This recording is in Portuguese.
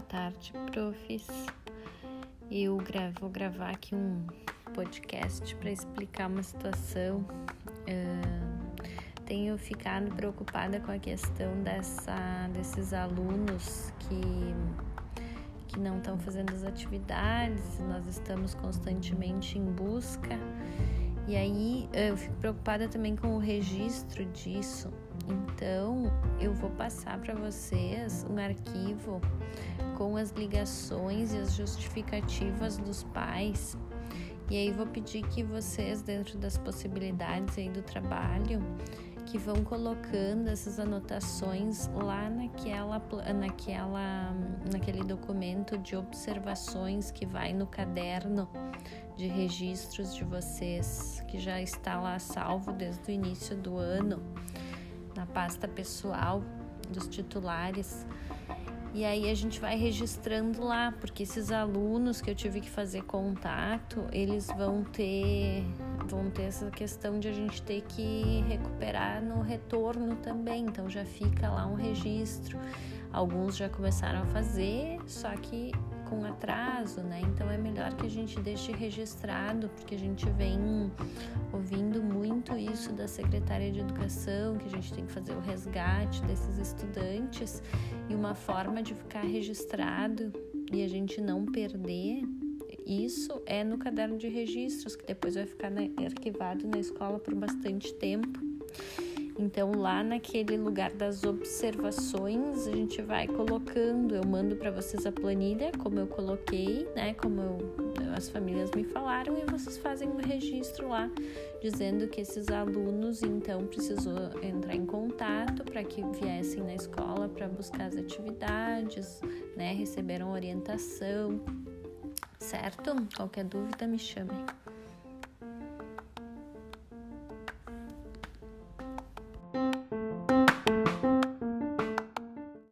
tarde, profs. Eu vou gravar aqui um podcast para explicar uma situação. Uh, tenho ficado preocupada com a questão dessa, desses alunos que, que não estão fazendo as atividades, nós estamos constantemente em busca. E aí eu fico preocupada também com o registro disso. Então, eu vou passar para vocês um arquivo com as ligações e as justificativas dos pais. E aí vou pedir que vocês, dentro das possibilidades aí do trabalho, que vão colocando essas anotações lá naquela, naquela, naquele documento de observações que vai no caderno de registros de vocês, que já está lá salvo desde o início do ano na pasta pessoal dos titulares. E aí a gente vai registrando lá, porque esses alunos que eu tive que fazer contato, eles vão ter vão ter essa questão de a gente ter que recuperar no retorno também. Então já fica lá um registro. Alguns já começaram a fazer, só que com atraso, né? Então é melhor que a gente deixe registrado, porque a gente vem ouvindo muito isso da secretária de educação, que a gente tem que fazer o resgate desses estudantes e uma forma de ficar registrado e a gente não perder isso é no caderno de registros, que depois vai ficar arquivado na escola por bastante tempo. Então, lá naquele lugar das observações, a gente vai colocando. Eu mando para vocês a planilha, como eu coloquei, né? Como eu, as famílias me falaram, e vocês fazem um registro lá, dizendo que esses alunos, então, precisou entrar em contato para que viessem na escola para buscar as atividades, né? Receberam orientação, certo? Qualquer dúvida, me chamem.